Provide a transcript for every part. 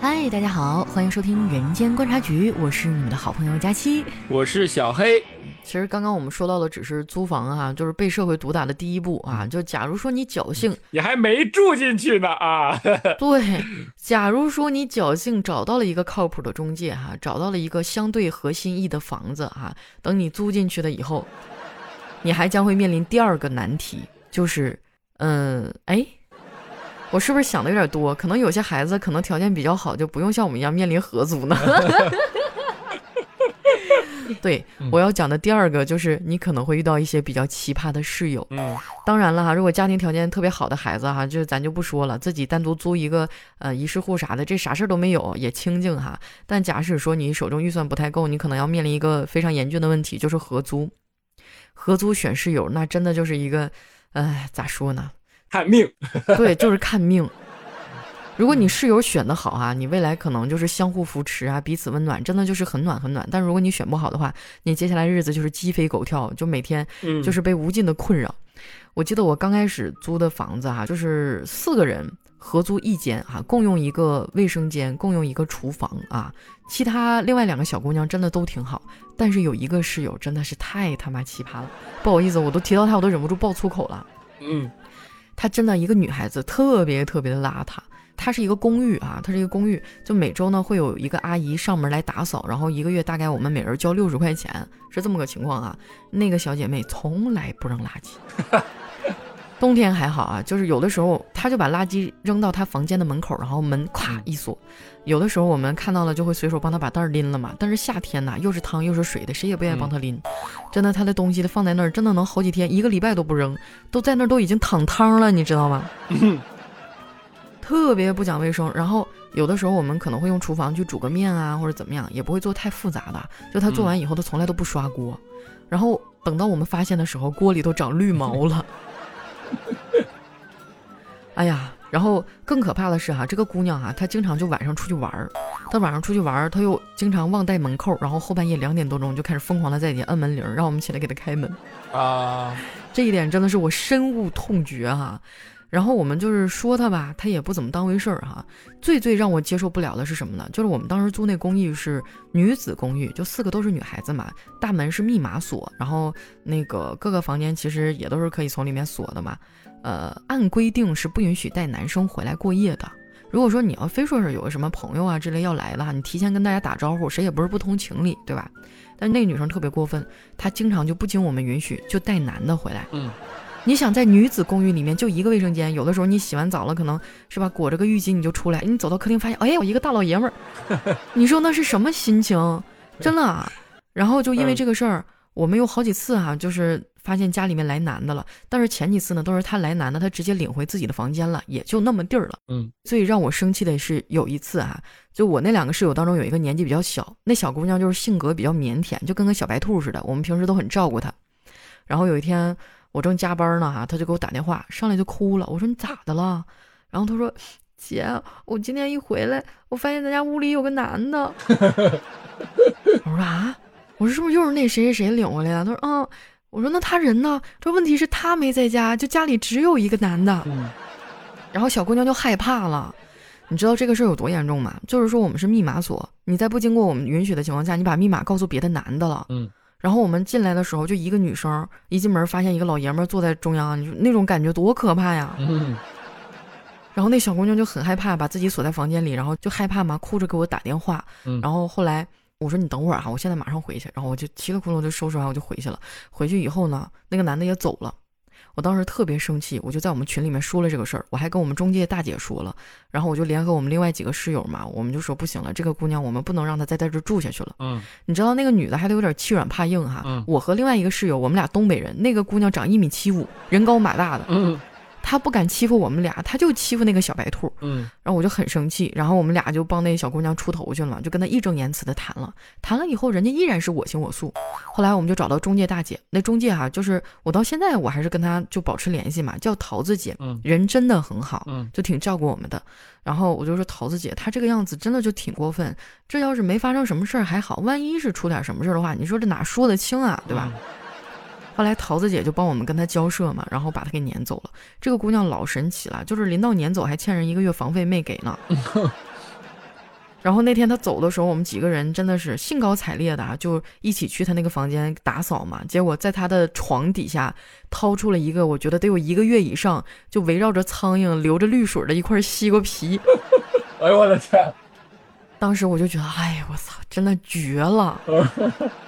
嗨，大家好，欢迎收听《人间观察局》，我是你们的好朋友佳期，我是小黑。其实刚刚我们说到的只是租房啊，就是被社会毒打的第一步啊。就假如说你侥幸，你还没住进去呢啊。对，假如说你侥幸找到了一个靠谱的中介哈，找到了一个相对合心意的房子哈，等你租进去了以后，你还将会面临第二个难题，就是，嗯，哎。我是不是想的有点多？可能有些孩子可能条件比较好，就不用像我们一样面临合租呢。对，我要讲的第二个就是你可能会遇到一些比较奇葩的室友。嗯，当然了哈，如果家庭条件特别好的孩子哈，就咱就不说了，自己单独租一个呃一室户啥的，这啥事儿都没有，也清静哈。但假使说你手中预算不太够，你可能要面临一个非常严峻的问题，就是合租。合租选室友，那真的就是一个，哎，咋说呢？看命，对，就是看命。如果你室友选的好啊，你未来可能就是相互扶持啊，彼此温暖，真的就是很暖很暖。但如果你选不好的话，你接下来日子就是鸡飞狗跳，就每天就是被无尽的困扰。我记得我刚开始租的房子哈，就是四个人合租一间哈，共用一个卫生间，共用一个厨房啊。其他另外两个小姑娘真的都挺好，但是有一个室友真的是太他妈奇葩了。不好意思，我都提到她，我都忍不住爆粗口了。嗯。她真的一个女孩子，特别特别的邋遢。她是一个公寓啊，她是一个公寓，就每周呢会有一个阿姨上门来打扫，然后一个月大概我们每人交六十块钱，是这么个情况啊。那个小姐妹从来不扔垃圾。冬天还好啊，就是有的时候她就把垃圾扔到她房间的门口，然后门咵一锁。有的时候我们看到了就会随手帮他把袋儿拎了嘛。但是夏天呐，又是汤又是水的，谁也不愿意帮他拎。真的，他的东西放在那儿，真的能好几天、一个礼拜都不扔，都在那儿都已经淌汤了，你知道吗？特别不讲卫生。然后有的时候我们可能会用厨房去煮个面啊，或者怎么样，也不会做太复杂的。就他做完以后，他从来都不刷锅。然后等到我们发现的时候，锅里都长绿毛了。哎呀，然后更可怕的是哈，这个姑娘哈，她经常就晚上出去玩儿，她晚上出去玩儿，她又经常忘带门扣，然后后半夜两点多钟就开始疯狂的在底下摁门铃，让我们起来给她开门啊。这一点真的是我深恶痛绝哈。然后我们就是说她吧，她也不怎么当回事儿哈。最最让我接受不了的是什么呢？就是我们当时租那公寓是女子公寓，就四个都是女孩子嘛，大门是密码锁，然后那个各个房间其实也都是可以从里面锁的嘛。呃，按规定是不允许带男生回来过夜的。如果说你要非说是有个什么朋友啊之类要来了，你提前跟大家打招呼，谁也不是不通情理，对吧？但那个女生特别过分，她经常就不经我们允许就带男的回来。嗯。你想在女子公寓里面就一个卫生间，有的时候你洗完澡了，可能是吧，裹着个浴巾你就出来，你走到客厅发现，哎呀，一个大老爷们儿，你说那是什么心情？真的。然后就因为这个事儿，我们有好几次哈，就是发现家里面来男的了，但是前几次呢都是他来男的，他直接领回自己的房间了，也就那么地儿了。嗯。最让我生气的是有一次啊，就我那两个室友当中有一个年纪比较小，那小姑娘就是性格比较腼腆，就跟个小白兔似的，我们平时都很照顾她。然后有一天。我正加班呢哈，她就给我打电话，上来就哭了。我说你咋的了？然后她说：“姐，我今天一回来，我发现咱家屋里有个男的。”我说啊，我说是不是又是那谁谁谁领回来的？她说嗯。我说那他人呢？这问题是他没在家，就家里只有一个男的。然后小姑娘就害怕了。你知道这个事儿有多严重吗？就是说我们是密码锁，你在不经过我们允许的情况下，你把密码告诉别的男的了。嗯。然后我们进来的时候，就一个女生，一进门发现一个老爷们坐在中央，你说那种感觉多可怕呀！然后那小姑娘就很害怕，把自己锁在房间里，然后就害怕嘛，哭着给我打电话。然后后来我说你等会儿哈，我现在马上回去。然后我就嘁了窟窿就收拾完我就回去了。回去以后呢，那个男的也走了。我当时特别生气，我就在我们群里面说了这个事儿，我还跟我们中介大姐说了，然后我就联合我们另外几个室友嘛，我们就说不行了，这个姑娘我们不能让她再在这住下去了。嗯，你知道那个女的还得有点欺软怕硬哈。嗯，我和另外一个室友，我们俩东北人，那个姑娘长一米七五，人高马大的。嗯。他不敢欺负我们俩，他就欺负那个小白兔。嗯，然后我就很生气，然后我们俩就帮那小姑娘出头去了，就跟他义正言辞的谈了。谈了以后，人家依然是我行我素。后来我们就找到中介大姐，那中介哈，就是我到现在我还是跟他就保持联系嘛，叫桃子姐，人真的很好，就挺照顾我们的。然后我就说桃子姐，她这个样子真的就挺过分。这要是没发生什么事儿还好，万一是出点什么事儿的话，你说这哪说得清啊，对吧？后来桃子姐就帮我们跟他交涉嘛，然后把他给撵走了。这个姑娘老神奇了，就是临到撵走还欠人一个月房费没给呢。然后那天他走的时候，我们几个人真的是兴高采烈的啊，就一起去他那个房间打扫嘛。结果在他的床底下掏出了一个，我觉得得有一个月以上，就围绕着苍蝇流着绿水的一块西瓜皮。哎呦我的天！当时我就觉得，哎呀，我操，真的绝了！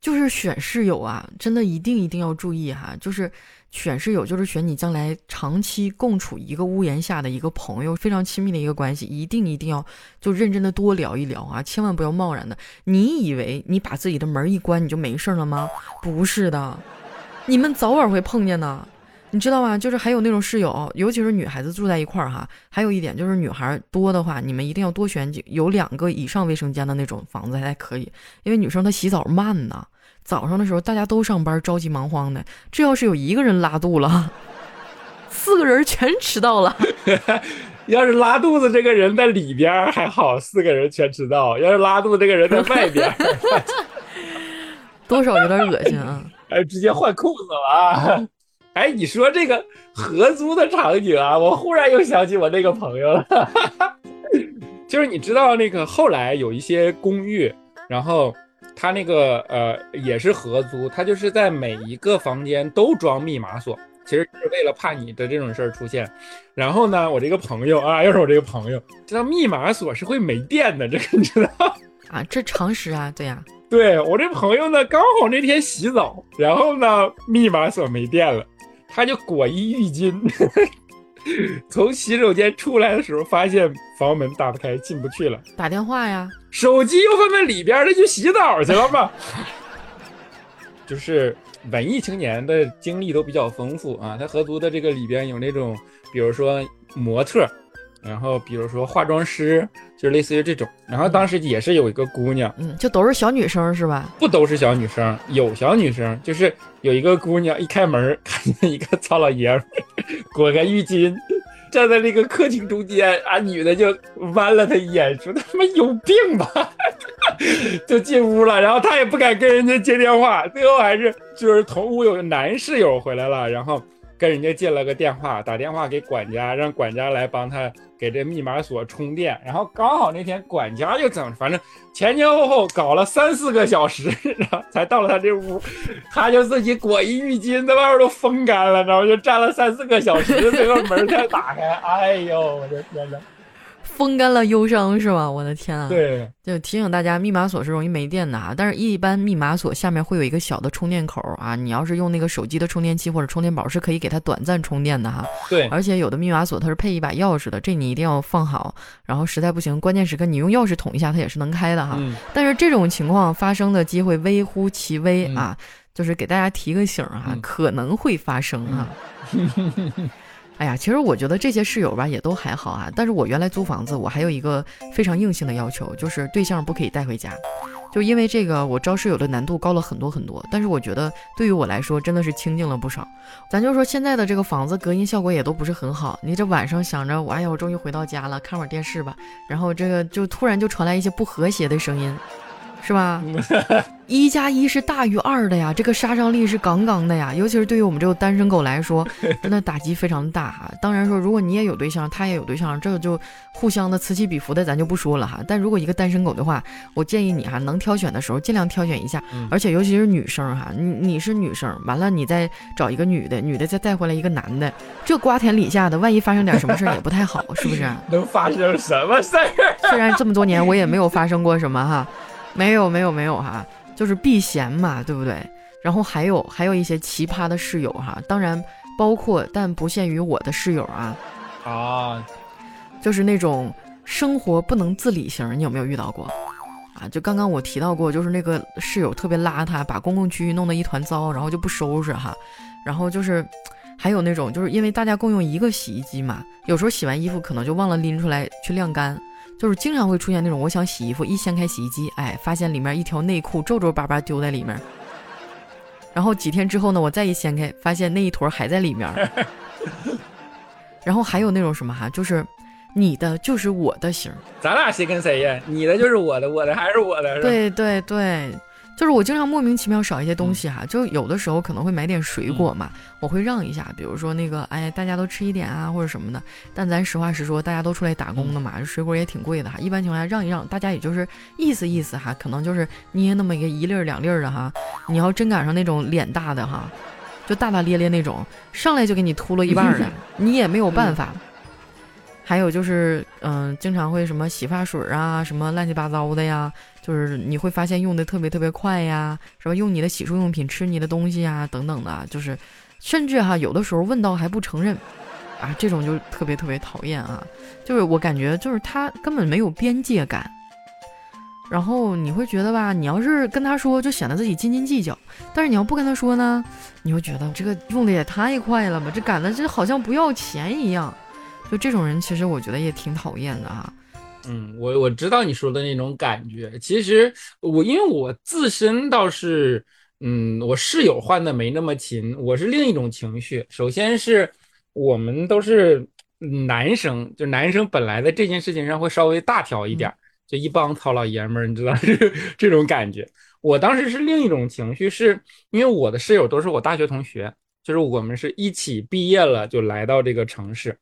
就是选室友啊，真的一定一定要注意哈，就是。选室友就是选你将来长期共处一个屋檐下的一个朋友，非常亲密的一个关系，一定一定要就认真的多聊一聊啊，千万不要贸然的。你以为你把自己的门一关你就没事了吗？不是的，你们早晚会碰见的，你知道吗？就是还有那种室友，尤其是女孩子住在一块儿哈，还有一点就是女孩多的话，你们一定要多选几有两个以上卫生间的那种房子才可以，因为女生她洗澡慢呐。早上的时候大家都上班，着急忙慌的。这要是有一个人拉肚了，四个人全迟到了。要是拉肚子这个人在里边还好，四个人全迟到；要是拉肚子这个人在外边，多少有点恶心啊！哎，直接换裤子了啊！哎，你说这个合租的场景啊，我忽然又想起我那个朋友了，就是你知道那个后来有一些公寓，然后。他那个呃也是合租，他就是在每一个房间都装密码锁，其实是为了怕你的这种事儿出现。然后呢，我这个朋友啊，又是我这个朋友，知道密码锁是会没电的，这个你知道 啊？这常识啊，对呀。对我这朋友呢，刚好那天洗澡，然后呢密码锁没电了，他就裹一浴巾。从洗手间出来的时候，发现房门打不开，进不去了。打电话呀，手机又放在里边，那就洗澡去了嘛。就是文艺青年的经历都比较丰富啊。他合租的这个里边有那种，比如说模特。然后比如说化妆师，就类似于这种。然后当时也是有一个姑娘，嗯，就都是小女生是吧？不都是小女生，有小女生，就是有一个姑娘一开门 看见一个糙老爷们裹个浴巾站在那个客厅中间，啊，女的就弯了他一眼，说他妈有病吧，就进屋了。然后他也不敢跟人家接电话，最后还是就是同屋有个男室友回来了，然后。跟人家借了个电话，打电话给管家，让管家来帮他给这密码锁充电。然后刚好那天管家就整，反正前前后后搞了三四个小时，然后才到了他这屋。他就自己裹一浴巾，在外边都风干了，然后就站了三四个小时，最后门才打开。哎呦，我的天哪！风干了忧伤是吧？我的天啊！对，就提醒大家，密码锁是容易没电的啊。但是，一般密码锁下面会有一个小的充电口啊。你要是用那个手机的充电器或者充电宝，是可以给它短暂充电的哈。对，而且有的密码锁它是配一把钥匙的，这你一定要放好。然后实在不行，关键时刻你用钥匙捅一下，它也是能开的哈。但是这种情况发生的机会微乎其微啊，就是给大家提个醒啊，可能会发生啊。哎呀，其实我觉得这些室友吧也都还好啊。但是我原来租房子，我还有一个非常硬性的要求，就是对象不可以带回家。就因为这个，我招室友的难度高了很多很多。但是我觉得对于我来说，真的是清静了不少。咱就说现在的这个房子隔音效果也都不是很好。你这晚上想着，我哎呀，我终于回到家了，看会儿电视吧。然后这个就突然就传来一些不和谐的声音。是吧？一加一是大于二的呀，这个杀伤力是杠杠的呀。尤其是对于我们这个单身狗来说，真的打击非常大哈。当然说，如果你也有对象，他也有对象，这个就互相的此起彼伏的，咱就不说了哈。但如果一个单身狗的话，我建议你哈，能挑选的时候尽量挑选一下，而且尤其是女生哈，你你是女生，完了你再找一个女的，女的再带回来一个男的，这瓜田李下的，万一发生点什么事儿也不太好，是不是？能发生什么事儿？虽然这么多年我也没有发生过什么哈。没有没有没有哈，就是避嫌嘛，对不对？然后还有还有一些奇葩的室友哈，当然包括但不限于我的室友啊啊，就是那种生活不能自理型，你有没有遇到过啊？就刚刚我提到过，就是那个室友特别邋遢，把公共区域弄得一团糟，然后就不收拾哈。然后就是还有那种，就是因为大家共用一个洗衣机嘛，有时候洗完衣服可能就忘了拎出来去晾干。就是经常会出现那种，我想洗衣服，一掀开洗衣机，哎，发现里面一条内裤皱皱巴巴丢在里面。然后几天之后呢，我再一掀开，发现那一坨还在里面。然后还有那种什么哈，就是你的就是我的型，咱俩谁跟谁呀？你的就是我的，我的还是我的。对对对。就是我经常莫名其妙少一些东西哈，就有的时候可能会买点水果嘛，我会让一下，比如说那个哎大家都吃一点啊或者什么的。但咱实话实说，大家都出来打工的嘛，水果也挺贵的哈。一般情况下让一让，大家也就是意思意思哈，可能就是捏那么一个一粒儿两粒儿的哈。你要真赶上那种脸大的哈，就大大咧咧那种，上来就给你秃了一半的，你也没有办法。还有就是，嗯，经常会什么洗发水啊，什么乱七八糟的呀，就是你会发现用的特别特别快呀，是吧？用你的洗漱用品吃你的东西啊，等等的，就是，甚至哈，有的时候问到还不承认，啊，这种就特别特别讨厌啊。就是我感觉就是他根本没有边界感，然后你会觉得吧，你要是跟他说，就显得自己斤斤计较；但是你要不跟他说呢，你会觉得这个用的也太快了吧，这赶的这好像不要钱一样。就这种人，其实我觉得也挺讨厌的哈。嗯，我我知道你说的那种感觉。其实我因为我自身倒是，嗯，我室友换的没那么勤，我是另一种情绪。首先是我们都是男生，就男生本来在这件事情上会稍微大条一点，就一帮糙老爷们儿，你知道这 这种感觉。我当时是另一种情绪，是因为我的室友都是我大学同学，就是我们是一起毕业了就来到这个城市。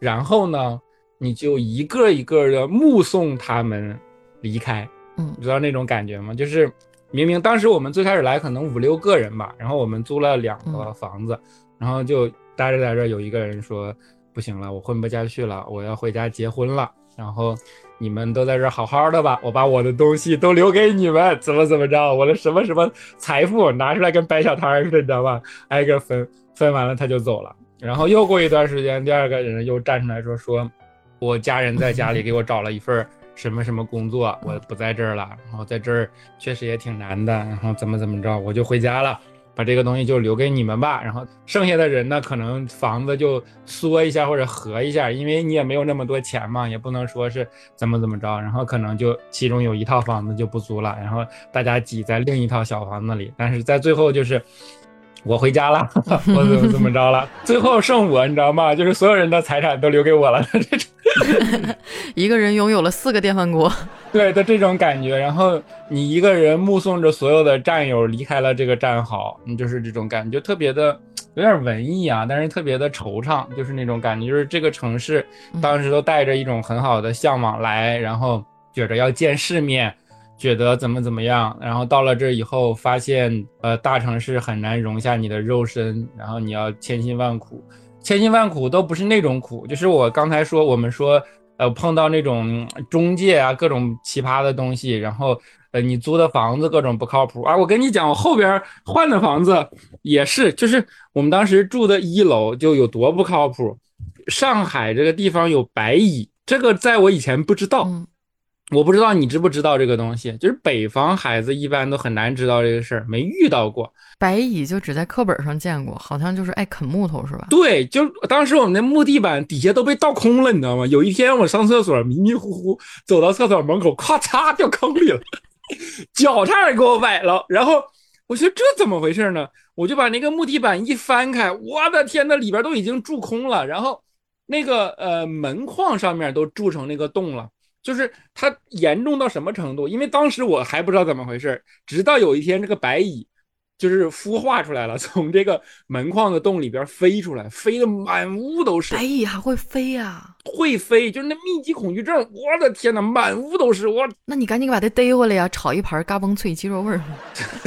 然后呢，你就一个一个的目送他们离开，嗯，你知道那种感觉吗？就是明明当时我们最开始来可能五六个人吧，然后我们租了两个房子，然后就待着待着，有一个人说不行了，我混不下去了，我要回家结婚了。然后你们都在这好好的吧，我把我的东西都留给你们，怎么怎么着，我的什么什么财富拿出来跟摆小摊似的，你知道吧？挨个分，分完了他就走了。然后又过一段时间，第二个人又站出来说：“说我家人在家里给 我找了一份什么什么工作，我不在这儿了。然后在这儿确实也挺难的。然后怎么怎么着，我就回家了，把这个东西就留给你们吧。然后剩下的人呢，可能房子就缩一下或者合一下，因为你也没有那么多钱嘛，也不能说是怎么怎么着。然后可能就其中有一套房子就不租了，然后大家挤在另一套小房子里。但是在最后就是。”我回家了，我怎么怎么着了？最后剩我，你知道吗？就是所有人的财产都留给我了，这种 一个人拥有了四个电饭锅，对的这种感觉。然后你一个人目送着所有的战友离开了这个战壕，你就是这种感觉，特别的有点文艺啊，但是特别的惆怅，就是那种感觉，就是这个城市当时都带着一种很好的向往来，然后觉着要见世面。觉得怎么怎么样，然后到了这以后，发现呃大城市很难容下你的肉身，然后你要千辛万苦，千辛万苦都不是那种苦，就是我刚才说我们说呃碰到那种中介啊各种奇葩的东西，然后呃你租的房子各种不靠谱啊，我跟你讲，我后边换的房子也是，就是我们当时住的一楼就有多不靠谱，上海这个地方有白蚁，这个在我以前不知道。我不知道你知不知道这个东西，就是北方孩子一般都很难知道这个事儿，没遇到过白蚁，就只在课本上见过，好像就是爱啃木头，是吧？对，就当时我们那木地板底下都被倒空了，你知道吗？有一天我上厕所迷迷糊糊走到厕所门口，咔嚓掉坑里了，脚差点给我崴了。然后我说这怎么回事呢？我就把那个木地板一翻开，我的天呐，里边都已经蛀空了，然后那个呃门框上面都蛀成那个洞了。就是它严重到什么程度？因为当时我还不知道怎么回事，直到有一天这个白蚁就是孵化出来了，从这个门框的洞里边飞出来，飞的满屋都是。白蚁还会飞呀？会飞，就是那密集恐惧症。我的天哪，满屋都是我。那你赶紧把它逮回来呀，炒一盘嘎嘣脆鸡肉味儿。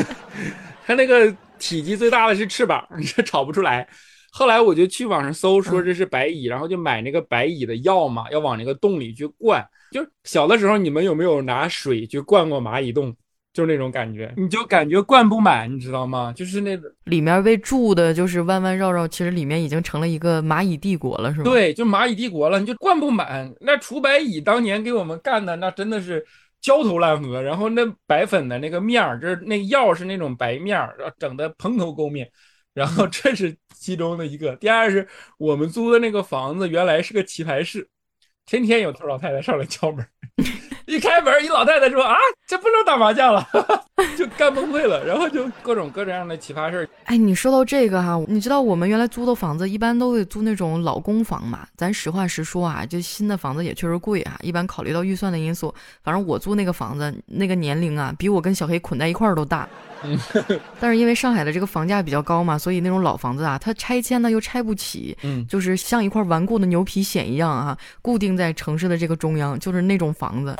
它那个体积最大的是翅膀，你这炒不出来。后来我就去网上搜，说这是白蚁，然后就买那个白蚁的药嘛，要往那个洞里去灌。就小的时候，你们有没有拿水去灌过蚂蚁洞？就是那种感觉，你就感觉灌不满，你知道吗？就是那个里面被住的，就是弯弯绕绕，其实里面已经成了一个蚂蚁帝国了，是吧？对，就蚂蚁帝国了，你就灌不满。那除白蚁当年给我们干的，那真的是焦头烂额。然后那白粉的那个面儿，就是那药是那种白面儿，整的蓬头垢面。然后这是其中的一个。第二是我们租的那个房子原来是个棋牌室。天天有头老太太上来敲门，一开门，一老太太说啊，这不能打麻将了，就干崩溃了，然后就各种各种样的奇葩事儿。哎，你说到这个哈，你知道我们原来租的房子一般都会租那种老公房嘛？咱实话实说啊，就新的房子也确实贵啊。一般考虑到预算的因素，反正我租那个房子那个年龄啊，比我跟小黑捆在一块儿都大。但是因为上海的这个房价比较高嘛，所以那种老房子啊，它拆迁呢又拆不起，嗯，就是像一块顽固的牛皮癣一样啊，固定在城市的这个中央，就是那种房子，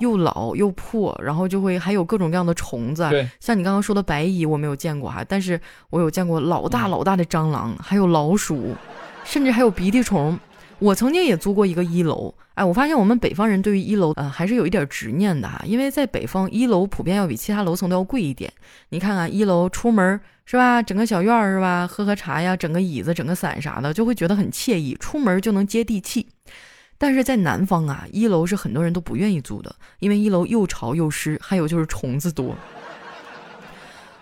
又老又破，然后就会还有各种各样的虫子，对，像你刚刚说的白蚁我没有见过哈，但是我有见过老大老大的蟑螂，还有老鼠，甚至还有鼻涕虫。我曾经也租过一个一楼。哎，我发现我们北方人对于一楼，呃，还是有一点执念的哈，因为在北方，一楼普遍要比其他楼层都要贵一点。你看看一楼出门是吧，整个小院儿是吧，喝喝茶呀，整个椅子，整个伞啥的，就会觉得很惬意，出门就能接地气。但是在南方啊，一楼是很多人都不愿意租的，因为一楼又潮又湿，还有就是虫子多。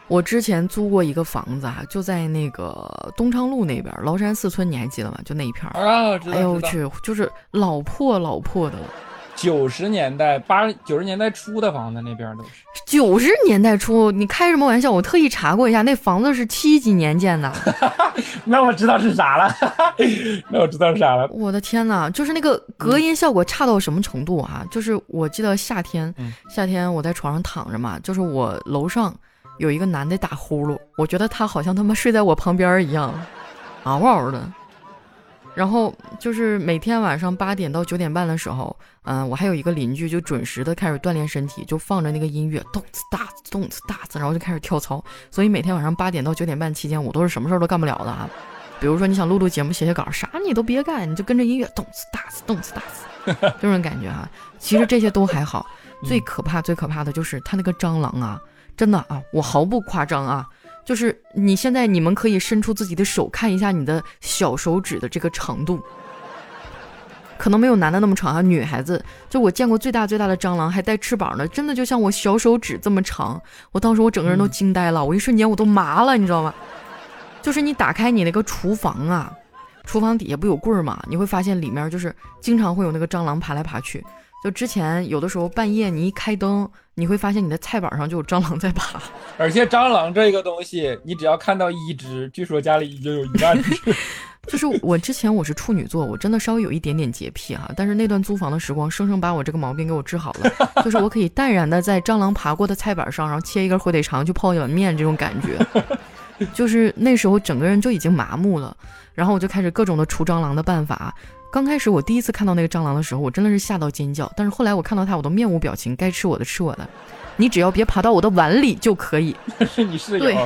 我之前租过一个房子啊，就在那个东昌路那边，崂山四村，你还记得吗？就那一片儿啊，哎呦我去，就是老破老破的了。九十年代八九十年代初的房子，那边都是九十年代初。你开什么玩笑？我特意查过一下，那房子是七几年建的。那我知道是啥了。那我知道是啥了。我的天哪，就是那个隔音效果差到什么程度啊？就是我记得夏天，夏天我在床上躺着嘛，就是我楼上。有一个男的打呼噜，我觉得他好像他妈睡在我旁边一样，嗷嗷的。然后就是每天晚上八点到九点半的时候，嗯，我还有一个邻居就准时的开始锻炼身体，就放着那个音乐，动次打次，动次打次，然后就开始跳操。所以每天晚上八点到九点半期间，我都是什么事儿都干不了的啊。比如说你想录录节目、写写稿，啥你都别干，你就跟着音乐动次打次，动次打次，这 种感觉哈。其实这些都还好，最可怕、最可怕的就是他那个蟑螂啊。真的啊，我毫不夸张啊，就是你现在你们可以伸出自己的手看一下你的小手指的这个长度，可能没有男的那么长啊，女孩子就我见过最大最大的蟑螂还带翅膀的，真的就像我小手指这么长。我当时我整个人都惊呆了，我一瞬间我都麻了，你知道吗？就是你打开你那个厨房啊，厨房底下不有柜儿吗？你会发现里面就是经常会有那个蟑螂爬来爬去。就之前有的时候半夜你一开灯，你会发现你的菜板上就有蟑螂在爬。而且蟑螂这个东西，你只要看到一只，据说家里已经有一万只。就是我之前我是处女座，我真的稍微有一点点洁癖哈，但是那段租房的时光，生生把我这个毛病给我治好了。就是我可以淡然的在蟑螂爬过的菜板上，然后切一根火腿肠去泡一碗面，这种感觉。就是那时候整个人就已经麻木了，然后我就开始各种的除蟑螂的办法。刚开始我第一次看到那个蟑螂的时候，我真的是吓到尖叫。但是后来我看到它，我都面无表情，该吃我的吃我的，你只要别爬到我的碗里就可以。是你室友。对。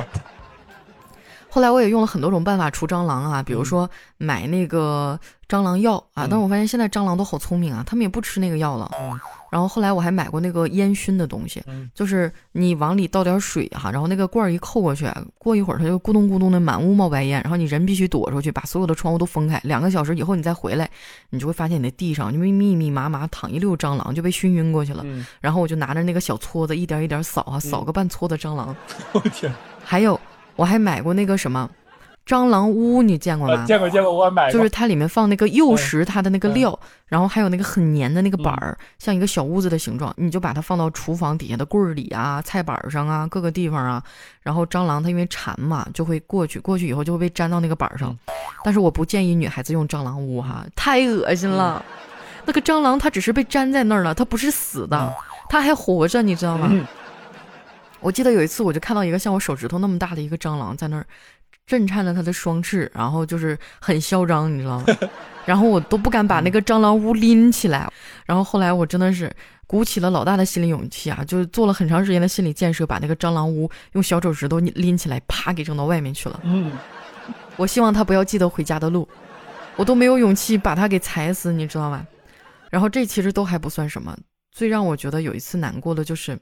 后来我也用了很多种办法除蟑螂啊，比如说买那个蟑螂药啊，但是我发现现在蟑螂都好聪明啊，他们也不吃那个药了。然后后来我还买过那个烟熏的东西，就是你往里倒点水哈，然后那个罐儿一扣过去，过一会儿它就咕咚咕咚的满屋冒白烟，然后你人必须躲出去，把所有的窗户都封开。两个小时以后你再回来，你就会发现你的地上因为密密麻麻躺一溜蟑螂，就被熏晕过去了。然后我就拿着那个小撮子一点一点扫啊，扫个半撮的蟑螂。我天！还有我还买过那个什么。蟑螂屋你见过吗？见过见过，我买过。就是它里面放那个诱食它的那个料，然后还有那个很粘的那个板儿，像一个小屋子的形状，你就把它放到厨房底下的柜儿里啊、菜板上啊、各个地方啊。然后蟑螂它因为馋嘛，就会过去，过去以后就会被粘到那个板上。但是我不建议女孩子用蟑螂屋哈，太恶心了。那个蟑螂它只是被粘在那儿了，它不是死的，它还活着，你知道吗？我记得有一次我就看到一个像我手指头那么大的一个蟑螂在那儿。震颤着它的双翅，然后就是很嚣张，你知道吗？然后我都不敢把那个蟑螂屋拎起来。然后后来我真的是鼓起了老大的心理勇气啊，就是做了很长时间的心理建设，把那个蟑螂屋用小手指头拎起来，啪给扔到外面去了。嗯，我希望他不要记得回家的路，我都没有勇气把它给踩死，你知道吗？然后这其实都还不算什么，最让我觉得有一次难过的就是。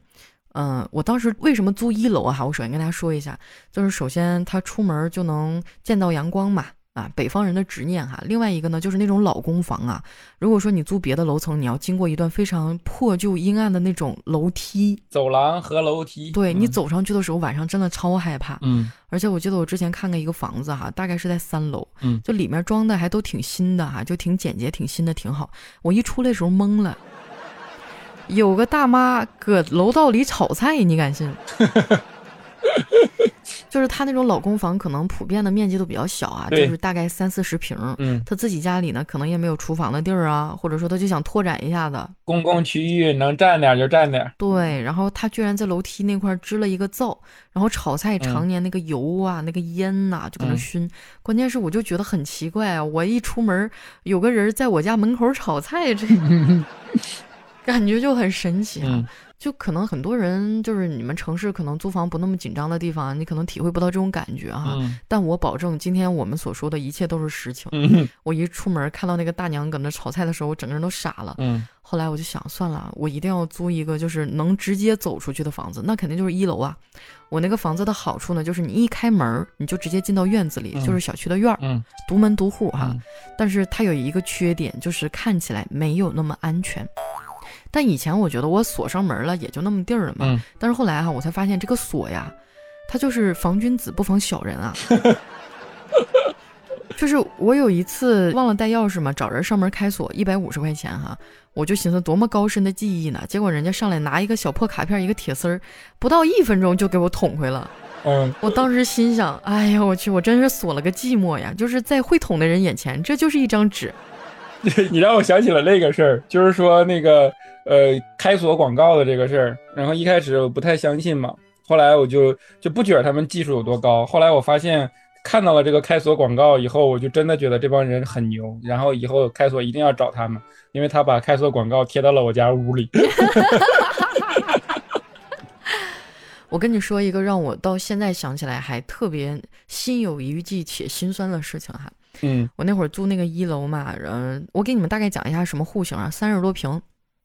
嗯，我当时为什么租一楼啊？我首先跟大家说一下，就是首先他出门就能见到阳光嘛，啊，北方人的执念哈。另外一个呢，就是那种老公房啊，如果说你租别的楼层，你要经过一段非常破旧阴暗的那种楼梯、走廊和楼梯，对你走上去的时候，晚上真的超害怕。嗯，而且我记得我之前看过一个房子哈，大概是在三楼，嗯，就里面装的还都挺新的哈，就挺简洁、挺新的，挺好。我一出来的时候懵了。有个大妈搁楼道里炒菜，你敢信？就是她那种老公房，可能普遍的面积都比较小啊，就是大概三四十平。嗯，她自己家里呢，可能也没有厨房的地儿啊，或者说她就想拓展一下子。公共区域能占点就占点。对，然后她居然在楼梯那块支了一个灶，然后炒菜常年那个油啊、那个烟呐、就搁那嗯熏。关键是我就觉得很奇怪啊，我一出门有个人在我家门口炒菜，这 感觉就很神奇啊。嗯就可能很多人就是你们城市可能租房不那么紧张的地方，你可能体会不到这种感觉哈。嗯但我保证，今天我们所说的一切都是实情。嗯我一出门看到那个大娘搁那炒菜的时候，我整个人都傻了。嗯后来我就想，算了，我一定要租一个就是能直接走出去的房子，那肯定就是一楼啊。我那个房子的好处呢，就是你一开门你就直接进到院子里，嗯就是小区的院儿，嗯独门独户哈。嗯但是它有一个缺点，就是看起来没有那么安全。但以前我觉得我锁上门了也就那么地儿了嘛，嗯但是后来哈、我才发现这个锁呀，它就是防君子不防小人啊。就是我有一次忘了带钥匙嘛，找人上门开锁，一百五十块钱哈，我就寻思多么高深的技艺呢，结果人家上来拿一个小破卡片，一个铁丝儿，不到一分钟就给我捅回了。嗯，我当时心想，哎呀，我去，我真是锁了个寂寞呀！就是在会捅的人眼前，这就是一张纸。你让我想起了那个事儿，就是说那个呃开锁广告的这个事儿。然后一开始我不太相信嘛，后来我就就不觉得他们技术有多高。后来我发现看到了这个开锁广告以后，我就真的觉得这帮人很牛。然后以后开锁一定要找他们，因为他把开锁广告贴到了我家屋里。我跟你说一个让我到现在想起来还特别心有余悸且心酸的事情哈。嗯我那会儿租那个一楼嘛，嗯、我给你们大概讲一下什么户型啊，三十多平，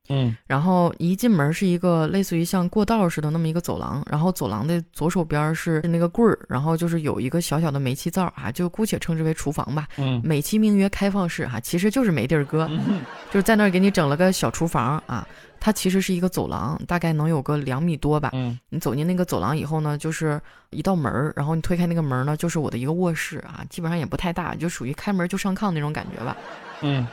嗯然后一进门是一个类似于像过道似的那么一个走廊，然后走廊的左手边是那个柜儿，然后就是有一个小小的煤气灶啊，就姑且称之为厨房吧，嗯美其名曰开放式哈、其实就是没地儿搁，嗯就是在那儿给你整了个小厨房啊。它其实是一个走廊，大概能有个两米多吧。嗯你走进那个走廊以后呢，就是一道门儿，然后你推开那个门呢，就是我的一个卧室啊，基本上也不太大，就属于开门就上炕那种感觉吧。嗯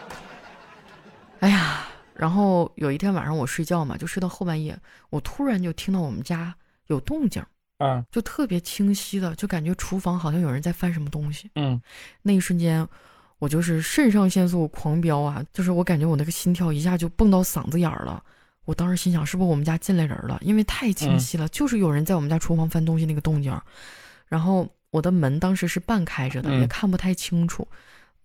哎呀，然后有一天晚上我睡觉嘛，就睡到后半夜，我突然就听到我们家有动静，嗯就特别清晰的，就感觉厨房好像有人在翻什么东西。嗯那一瞬间，我就是肾上腺素狂飙啊，就是我感觉我那个心跳一下就蹦到嗓子眼儿了。我当时心想，是不是我们家进来人了？因为太清晰了，就是有人在我们家厨房翻东西那个动静儿。然后我的门当时是半开着的，嗯也看不太清楚。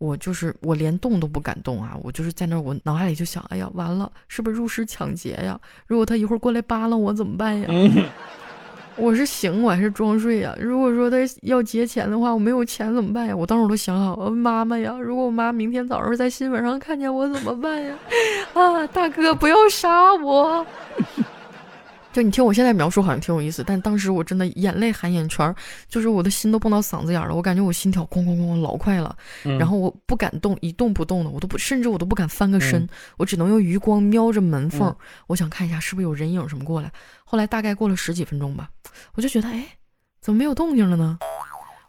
我就是我连动都不敢动啊！我就是在那儿，我脑海里就想，哎呀，完了，是不是入室抢劫呀？如果他一会儿过来扒拉我怎么办呀？嗯 我是醒我还是装睡呀？如果说他要劫钱的话，我没有钱怎么办呀？我当时我都想好，了妈妈呀，如果我妈明天早上在新闻上看见我怎么办呀？啊，大哥不要杀我！就你听我现在描述好像挺有意思，但当时我真的眼泪含眼圈儿，就是我的心都蹦到嗓子眼儿了，我感觉我心跳哐哐哐老快了，嗯然后我不敢动，一动不动的，我都不，甚至我都不敢翻个身，嗯我只能用余光瞄着门缝，嗯我想看一下是不是有人影什么过来。后来大概过了十几分钟吧，我就觉得，哎，怎么没有动静了呢？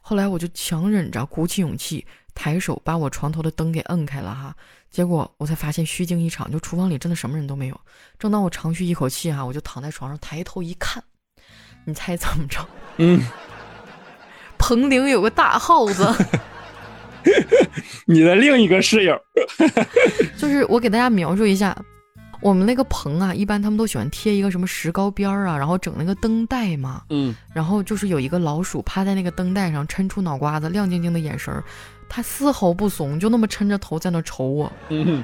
后来我就强忍着，鼓起勇气，抬手把我床头的灯给摁开了哈。结果我才发现虚惊一场，就厨房里真的什么人都没有。正当我长吁一口气哈，我就躺在床上抬头一看，你猜怎么着？嗯，棚顶有个大耗子。你的另一个室友，就是我给大家描述一下，我们那个棚啊，一般他们都喜欢贴一个什么石膏边儿啊，然后整那个灯带嘛，嗯然后就是有一个老鼠趴在那个灯带上，抻出脑瓜子，亮晶晶的眼神儿，它丝毫不怂，就那么抻着头在那瞅我。嗯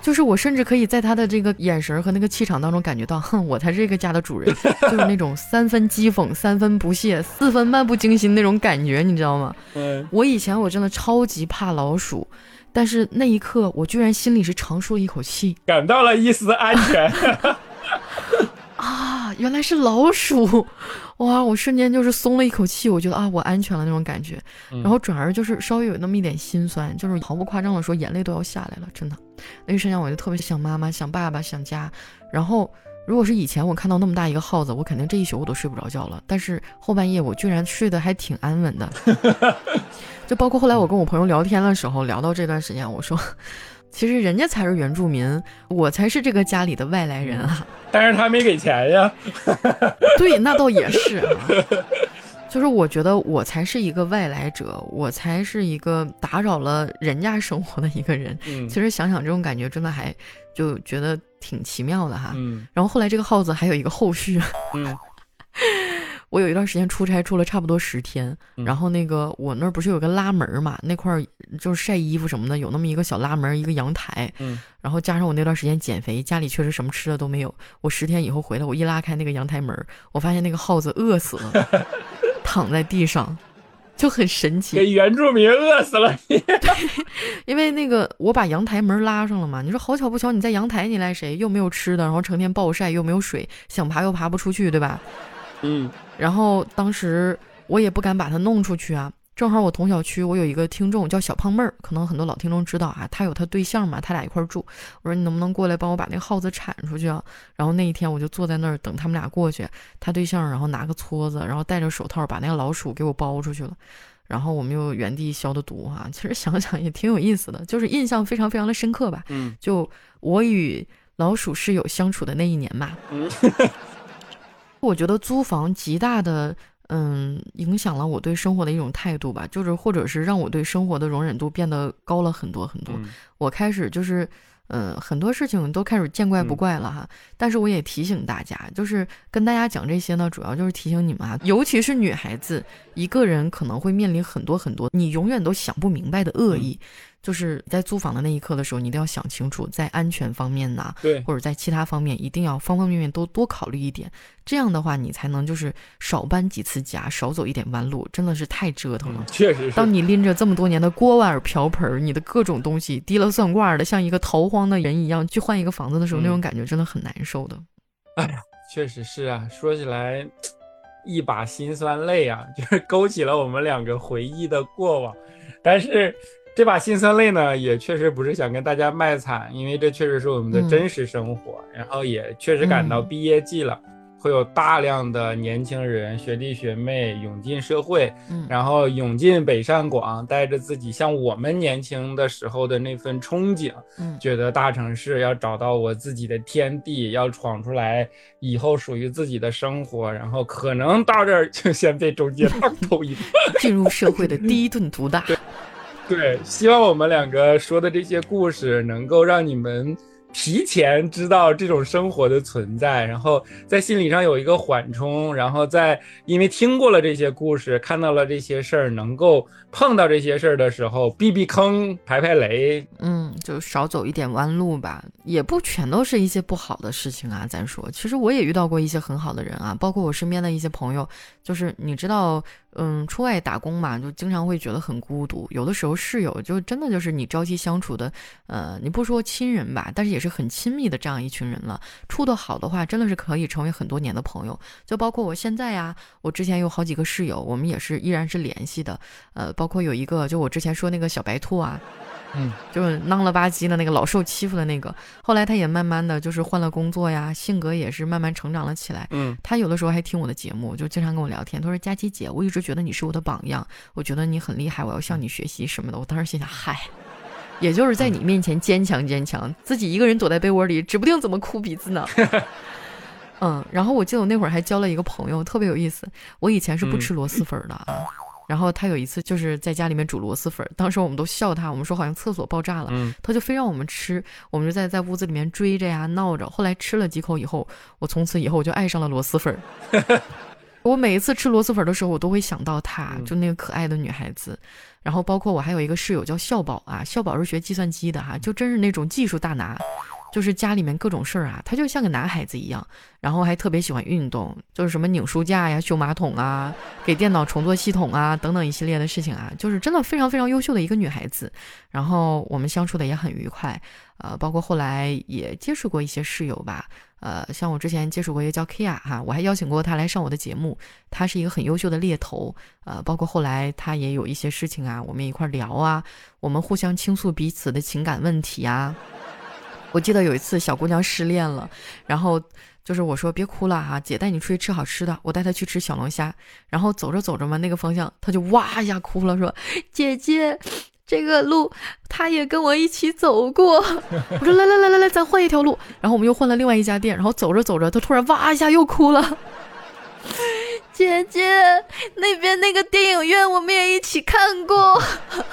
就是我甚至可以在他的这个眼神和那个气场当中感觉到，哼，我才是这个家的主人，就是那种三分讥讽、三分不屑、四分漫不经心那种感觉，你知道吗？嗯我以前我真的超级怕老鼠，但是那一刻我居然心里是长舒了一口气感到了一丝安全。啊！原来是老鼠，哇！我瞬间就是松了一口气，我觉得啊，我安全了那种感觉。嗯然后转而就是稍微有那么一点心酸，就是毫不夸张的说，眼泪都要下来了，真的。那一瞬间我就特别想妈妈、想爸爸、想家。然后如果是以前我看到那么大一个耗子，我肯定这一宿我都睡不着觉了。但是后半夜我居然睡得还挺安稳的。就包括后来我跟我朋友聊天的时候，聊到这段时间，我说其实人家才是原住民，我才是这个家里的外来人啊。但是他没给钱呀。对，那倒也是啊。就是我觉得我才是一个外来者，我才是一个打扰了人家生活的一个人。嗯，其实想想这种感觉，真的还就觉得挺奇妙的哈。嗯。然后后来这个耗子还有一个后续。嗯。我有一段时间出差，出了差不多十天。然后那个我那儿不是有个拉门嘛？那块儿就是晒衣服什么的，有那么一个小拉门，一个阳台。嗯。然后加上我那段时间减肥，家里确实什么吃的都没有。我十天以后回来，我一拉开那个阳台门，我发现那个耗子饿死了。躺在地上，就很神奇。给原住民饿死了。对，因为那个我把阳台门拉上了嘛。你说好巧不巧，你在阳台，你赖谁？又没有吃的，然后成天暴晒，又没有水，想爬又爬不出去，对吧？嗯。然后当时我也不敢把它弄出去啊。正好我同小区，我有一个听众叫小胖妹儿，可能很多老听众知道啊，她有她对象嘛，他俩一块住。我说你能不能过来帮我把那个耗子铲出去啊？然后那一天我就坐在那儿等他们俩过去，他对象然后拿个撮子，然后戴着手套把那个老鼠给我包出去了。然后我们又原地消的毒哈，其实想想也挺有意思的，就是印象非常非常的深刻吧。嗯，就我与老鼠室友相处的那一年吧。嗯，我觉得租房极大的。嗯，影响了我对生活的一种态度吧，就是或者是让我对生活的容忍度变得高了很多很多。我开始就是，嗯，很多事情都开始见怪不怪了哈。但是我也提醒大家，就是跟大家讲这些呢，主要就是提醒你们啊，尤其是女孩子，一个人可能会面临很多很多你永远都想不明白的恶意。就是在租房的那一刻的时候，你一定要想清楚，在安全方面呐，对，或者在其他方面，一定要方方面面都多考虑一点。这样的话，你才能就是少搬几次家，少走一点弯路。真的是太折腾了，确实是。当你拎着这么多年的锅碗瓢盆，你的各种东西滴了算卦的，像一个逃荒的人一样去换一个房子的时候，那种感觉真的很难受的。哎呀，确实是啊，说起来一把辛酸泪啊，就是勾起了我们两个回忆的过往，但是。这把辛酸泪呢，也确实不是想跟大家卖惨，因为这确实是我们的真实生活。然后也确实赶到毕业季了，会有大量的年轻人、学弟学妹涌进社会，然后涌进北上广，带着自己像我们年轻的时候的那份憧憬，觉得大城市要找到我自己的天地，要闯出来以后属于自己的生活，然后可能到这儿就先被中介 烫头一顿，进入社会的第一顿毒打。对，希望我们两个说的这些故事能够让你们。提前知道这种生活的存在，然后在心理上有一个缓冲，然后在因为听过了这些故事，看到了这些事儿，能够碰到这些事儿的时候避避坑、排排雷，嗯，就少走一点弯路吧。也不全都是一些不好的事情啊。咱说，其实我也遇到过一些很好的人啊，包括我身边的一些朋友，就是你知道，嗯，出外打工嘛，就经常会觉得很孤独。有的时候室友就真的就是你朝夕相处的，呃，你不说亲人吧，但是也。是很亲密的这样一群人了，处得好的话，真的是可以成为很多年的朋友。就包括我现在呀，我之前有好几个室友，我们也是依然是联系的。呃，包括有一个，就我之前说那个小白兔啊，嗯，就是囔了吧唧的那个老受欺负的那个，后来他也慢慢的就是换了工作呀，性格也是慢慢成长了起来。嗯，他有的时候还听我的节目，就经常跟我聊天。他说：“佳琪姐，我一直觉得你是我的榜样，我觉得你很厉害，我要向你学习什么的。”我当时心想：“嗨。”也就是在你面前坚强坚强，自己一个人躲在被窝里，指不定怎么哭鼻子呢。嗯，然后我记得我那会儿还交了一个朋友，特别有意思。我以前是不吃螺蛳粉的啊，然后他有一次就是在家里面煮螺蛳粉，当时我们都笑他，我们说好像厕所爆炸了，他就非让我们吃，我们就在在屋子里面追着呀闹着。后来吃了几口以后，我从此以后我就爱上了螺蛳粉。我每一次吃螺蛳粉的时候，我都会想到她，就那个可爱的女孩子。然后包括我还有一个室友叫笑宝啊，笑宝是学计算机的哈，就真是那种技术大拿，就是家里面各种事儿啊，他就像个男孩子一样。然后还特别喜欢运动，就是什么拧书架呀、修马桶啊、给电脑重做系统啊等等一系列的事情啊，就是真的非常非常优秀的一个女孩子。然后我们相处的也很愉快，呃，包括后来也接触过一些室友吧。呃，像我之前接触过一个叫 Kia 哈，我还邀请过他来上我的节目。他是一个很优秀的猎头，呃，包括后来他也有一些事情啊，我们一块聊啊，我们互相倾诉彼此的情感问题啊。我记得有一次小姑娘失恋了，然后就是我说别哭了哈，姐带你出去吃好吃的，我带她去吃小龙虾。然后走着走着嘛，那个方向她就哇一下哭了，说姐姐。这个路她也跟我一起走过。我说来来来来来，咱换一条路。然后我们又换了另外一家店，然后走着走着，她突然哇一下又哭了。姐姐，那边那个电影院我们也一起看过。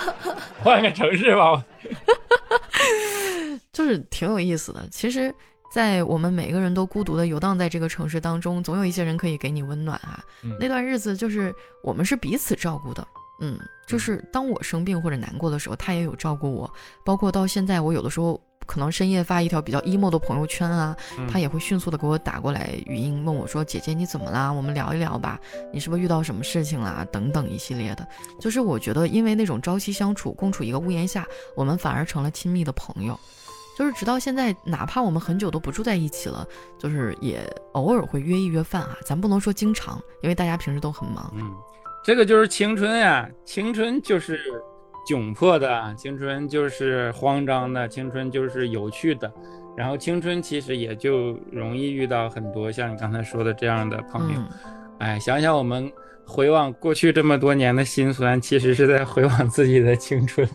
换个城市吧。就是挺有意思的。其实，在我们每个人都孤独的游荡在这个城市当中，总有一些人可以给你温暖啊。那段日子就是我们是彼此照顾的。嗯，就是当我生病或者难过的时候，他也有照顾我。包括到现在，我有的时候可能深夜发一条比较 emo 的朋友圈啊，他也会迅速的给我打过来语音问我说：“姐姐你怎么啦？我们聊一聊吧。你是不是遇到什么事情啦？等等一系列的。”就是我觉得，因为那种朝夕相处、共处一个屋檐下，我们反而成了亲密的朋友。就是直到现在，哪怕我们很久都不住在一起了，就是也偶尔会约一约饭啊。咱不能说经常，因为大家平时都很忙。嗯。这个就是青春呀，青春就是窘迫的，青春就是慌张的，青春就是有趣的，然后青春其实也就容易遇到很多像你刚才说的这样的朋友。哎，想想我们回望过去这么多年的辛酸，其实是在回望自己的青春。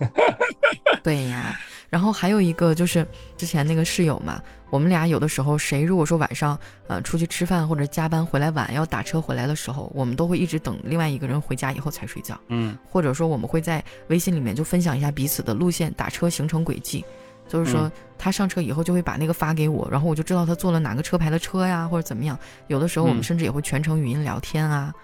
对呀，然后还有一个就是之前那个室友嘛。我们俩有的时候，谁如果说晚上呃出去吃饭或者加班回来晚要打车回来的时候，我们都会一直等另外一个人回家以后才睡觉。嗯，或者说我们会在微信里面就分享一下彼此的路线、打车行程轨迹，就是说他上车以后就会把那个发给我，然后我就知道他坐了哪个车牌的车呀，或者怎么样。有的时候我们甚至也会全程语音聊天啊。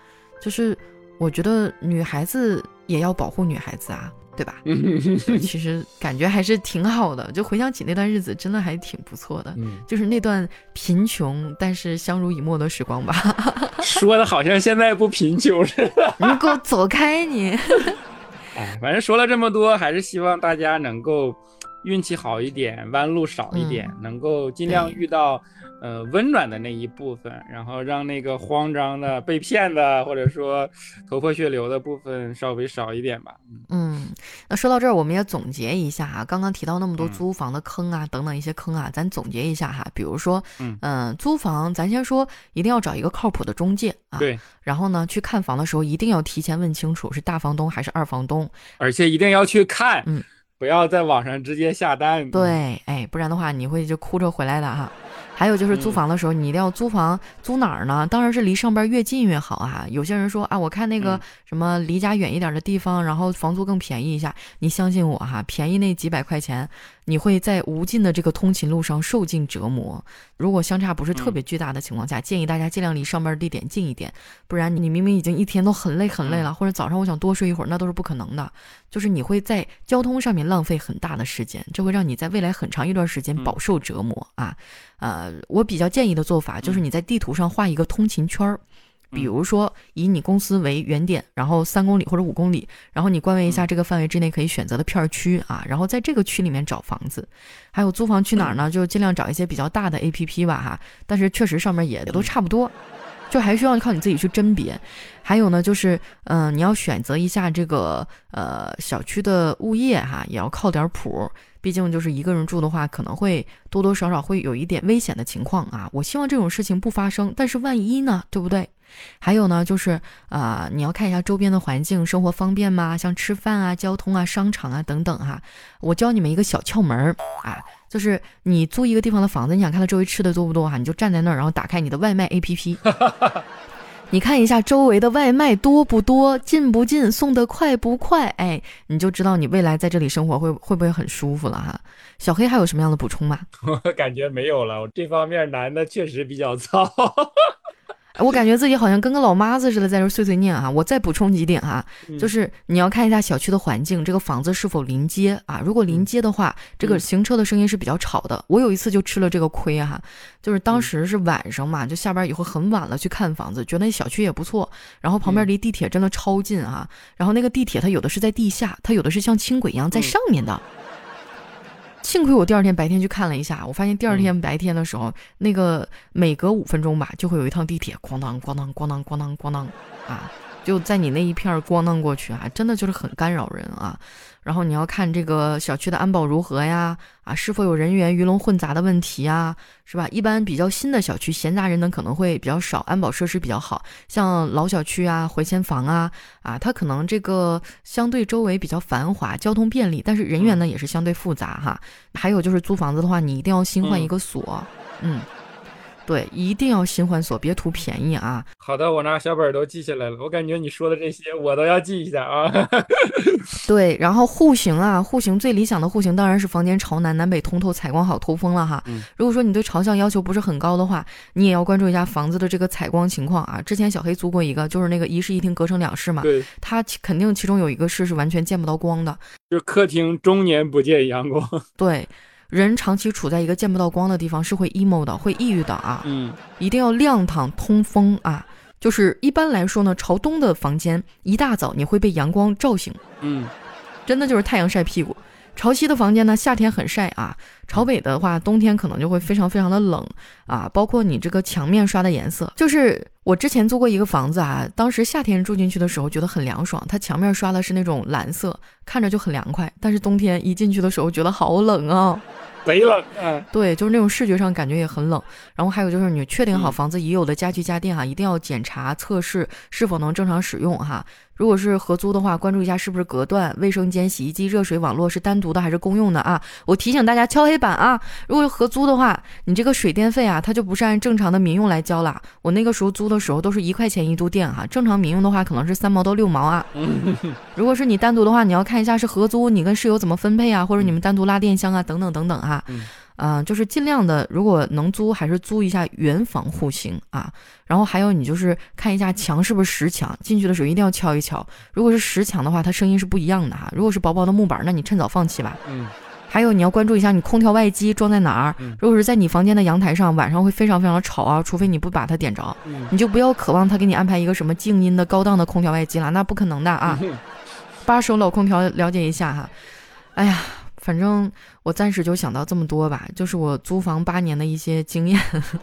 就是我觉得女孩子也要保护女孩子啊。对吧？其实感觉还是挺好的，就回想起那段日子，真的还挺不错的。嗯，就是那段贫穷但是相濡以沫的时光吧。说的好像现在不贫穷似的。你给我走开你！哎，反正说了这么多，还是希望大家能够运气好一点，弯路少一点，能够尽量遇到。呃，温暖的那一部分，然后让那个慌张的、被骗的，或者说头破血流的部分稍微少一点吧。嗯，那说到这儿，我们也总结一下哈，刚刚提到那么多租房的坑啊，等等一些坑啊，咱总结一下哈。比如说，嗯，租房，咱先说一定要找一个靠谱的中介啊。对。然后呢，去看房的时候一定要提前问清楚是大房东还是二房东，而且一定要去看，嗯，不要在网上直接下单。对，哎，不然的话你会就哭着回来的哈。还有就是租房的时候，你一定要租房租哪儿呢？当然是离上班越近越好啊。有些人说啊，我看那个什么离家远一点的地方，然后房租更便宜一下。你相信我哈，便宜那几百块钱。你会在无尽的这个通勤路上受尽折磨。如果相差不是特别巨大的情况下，建议大家尽量离上班地点近一点，不然你明明已经一天都很累很累了，或者早上我想多睡一会儿，那都是不可能的。就是你会在交通上面浪费很大的时间，这会让你在未来很长一段时间饱受折磨啊。呃，我比较建议的做法就是你在地图上画一个通勤圈儿。比如说，以你公司为原点，然后三公里或者五公里，然后你关位一下这个范围之内可以选择的片区啊，然后在这个区里面找房子。还有租房去哪儿呢？就尽量找一些比较大的 APP 吧哈。但是确实上面也都差不多，就还需要靠你自己去甄别。还有呢，就是嗯，你要选择一下这个呃小区的物业哈，也要靠点谱。毕竟就是一个人住的话，可能会多多少少会有一点危险的情况啊。我希望这种事情不发生，但是万一呢，对不对？还有呢，就是啊，你要看一下周边的环境，生活方便吗？像吃饭啊、交通啊、商场啊等等哈。我教你们一个小窍门儿啊，就是你租一个地方的房子，你想看它周围吃的多不多哈，你就站在那儿，然后打开你的外卖 APP，你看一下周围的外卖多不多，近不近，送的快不快，哎，你就知道你未来在这里生活会会不会很舒服了哈。小黑还有什么样的补充吗？我感觉没有了，我这方面男的确实比较糙。我感觉自己好像跟个老妈子似的，在这碎碎念啊！我再补充几点哈，就是你要看一下小区的环境，这个房子是否临街啊？如果临街的话，这个行车的声音是比较吵的。我有一次就吃了这个亏哈，就是当时是晚上嘛，就下班以后很晚了去看房子，觉得那小区也不错，然后旁边离地铁真的超近啊，然后那个地铁它有的是在地下，它有的是像轻轨一样在上面的。幸亏我第二天白天去看了一下，我发现第二天白天的时候，那个每隔五分钟吧，就会有一趟地铁咣当咣当咣当咣当咣当啊，就在你那一片咣当过去啊，真的就是很干扰人啊。然后你要看这个小区的安保如何呀？啊，是否有人员鱼龙混杂的问题啊？是吧？一般比较新的小区，闲杂人等可能会比较少，安保设施比较好。像老小区啊、回迁房啊，啊，它可能这个相对周围比较繁华，交通便利，但是人员呢也是相对复杂哈。还有就是租房子的话，你一定要新换一个锁，嗯。对，一定要新换锁，别图便宜啊！好的，我拿小本都记下来了。我感觉你说的这些我都要记一下啊。对，然后户型啊，户型最理想的户型当然是房间朝南，南北通透，采光好，通风了哈。如果说你对朝向要求不是很高的话，你也要关注一下房子的这个采光情况啊。之前小黑租过一个，就是那个一室一厅隔成两室嘛，对，它肯定其中有一个室是完全见不到光的，就客厅终年不见阳光。对。人长期处在一个见不到光的地方是会 emo 的，会抑郁的啊。嗯，一定要亮堂通风啊。就是一般来说呢，朝东的房间一大早你会被阳光照醒。嗯，真的就是太阳晒屁股。朝西的房间呢，夏天很晒啊。朝北的话，冬天可能就会非常非常的冷啊。包括你这个墙面刷的颜色，就是我之前租过一个房子啊，当时夏天住进去的时候觉得很凉爽，它墙面刷的是那种蓝色，看着就很凉快。但是冬天一进去的时候觉得好冷啊。贼冷，嗯，对，就是那种视觉上感觉也很冷。然后还有就是，你确定好房子已有的家具家电哈，一定要检查测试是否能正常使用哈。如果是合租的话，关注一下是不是隔断，卫生间、洗衣机、热水网络是单独的还是公用的啊？我提醒大家敲黑板啊！如果是合租的话，你这个水电费啊，它就不是按正常的民用来交了。我那个时候租的时候都是一块钱一度电哈，正常民用的话可能是三毛到六毛啊。如果是你单独的话，你要看一下是合租，你跟室友怎么分配啊，或者你们单独拉电箱啊，等等等等哈。就是尽量的，如果能租，还是租一下原房户型啊。然后还有，你就是看一下墙是不是实墙，进去的时候一定要敲一敲。如果是实墙的话，它声音是不一样的哈。如果是薄薄的木板，那你趁早放弃吧。嗯。还有，你要关注一下你空调外机装在哪儿。如果是在你房间的阳台上，晚上会非常非常的吵啊，除非你不把它点着。你就不要渴望他给你安排一个什么静音的高档的空调外机了，那不可能的啊。八手老空调了解一下哈。哎呀。反正我暂时就想到这么多吧，就是我租房八年的一些经验，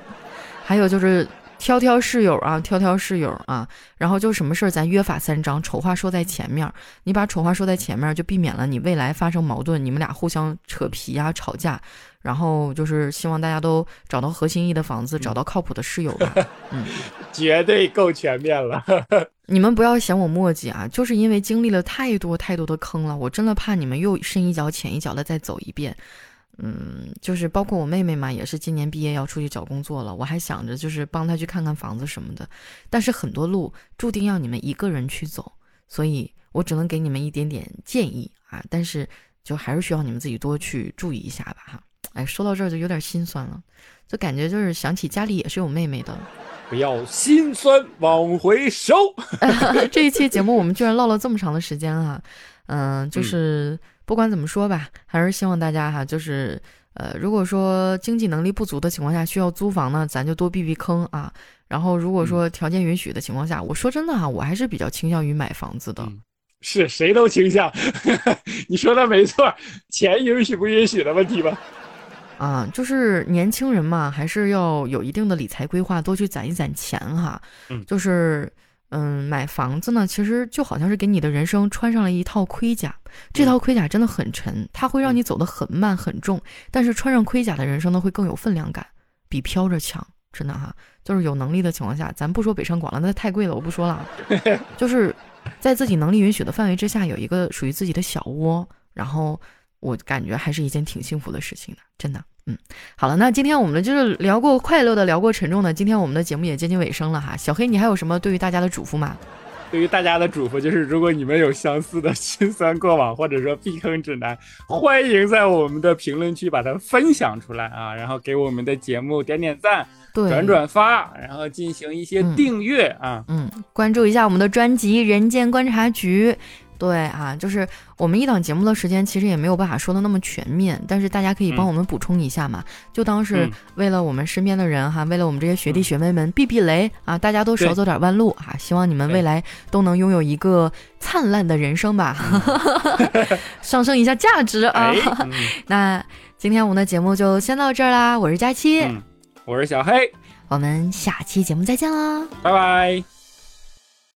还有就是挑挑室友啊，挑挑室友啊，然后就什么事儿咱约法三章，丑话说在前面，你把丑话说在前面，就避免了你未来发生矛盾，你们俩互相扯皮啊，吵架。然后就是希望大家都找到合心意的房子，找到靠谱的室友吧。嗯，绝对够全面了。你们不要嫌我墨迹啊，就是因为经历了太多太多的坑了，我真的怕你们又深一脚浅一脚的再走一遍。嗯，就是包括我妹妹嘛，也是今年毕业要出去找工作了，我还想着就是帮她去看看房子什么的。但是很多路注定要你们一个人去走，所以我只能给你们一点点建议啊。但是就还是需要你们自己多去注意一下吧，哈。哎，说到这儿就有点心酸了，就感觉就是想起家里也是有妹妹的。不要心酸，往回收。这一期节目我们居然唠了这么长的时间啊！嗯，就是不管怎么说吧，还是希望大家哈，就是呃，如果说经济能力不足的情况下需要租房呢，咱就多避避坑啊。然后如果说条件允许的情况下，我说真的哈，我还是比较倾向于买房子的。是谁都倾向，你说的没错，钱允许不允许的问题吧。啊，就是年轻人嘛，还是要有一定的理财规划，多去攒一攒钱哈。嗯，就是，嗯，买房子呢，其实就好像是给你的人生穿上了一套盔甲，这套盔甲真的很沉，它会让你走得很慢很重。但是穿上盔甲的人生呢，会更有分量感，比飘着强，真的哈。就是有能力的情况下，咱不说北上广了，那太贵了，我不说了。就是在自己能力允许的范围之下，有一个属于自己的小窝，然后。我感觉还是一件挺幸福的事情的，真的。嗯，好了，那今天我们就是聊过快乐的，聊过沉重的，今天我们的节目也接近尾声了哈。小黑，你还有什么对于大家的嘱咐吗？对于大家的嘱咐就是，如果你们有相似的心酸过往，或者说避坑指南，欢迎在我们的评论区把它分享出来啊，然后给我们的节目点点赞，转转发，然后进行一些订阅啊，嗯，关注一下我们的专辑《人间观察局》。对啊，就是我们一档节目的时间其实也没有办法说的那么全面，但是大家可以帮我们补充一下嘛，就当是为了我们身边的人哈，为了我们这些学弟学妹们避避雷啊，大家都少走点弯路啊，希望你们未来都能拥有一个灿烂的人生吧，上升一下价值啊。那今天我们的节目就先到这儿啦，我是佳期，我是小黑，我们下期节目再见啦，拜拜。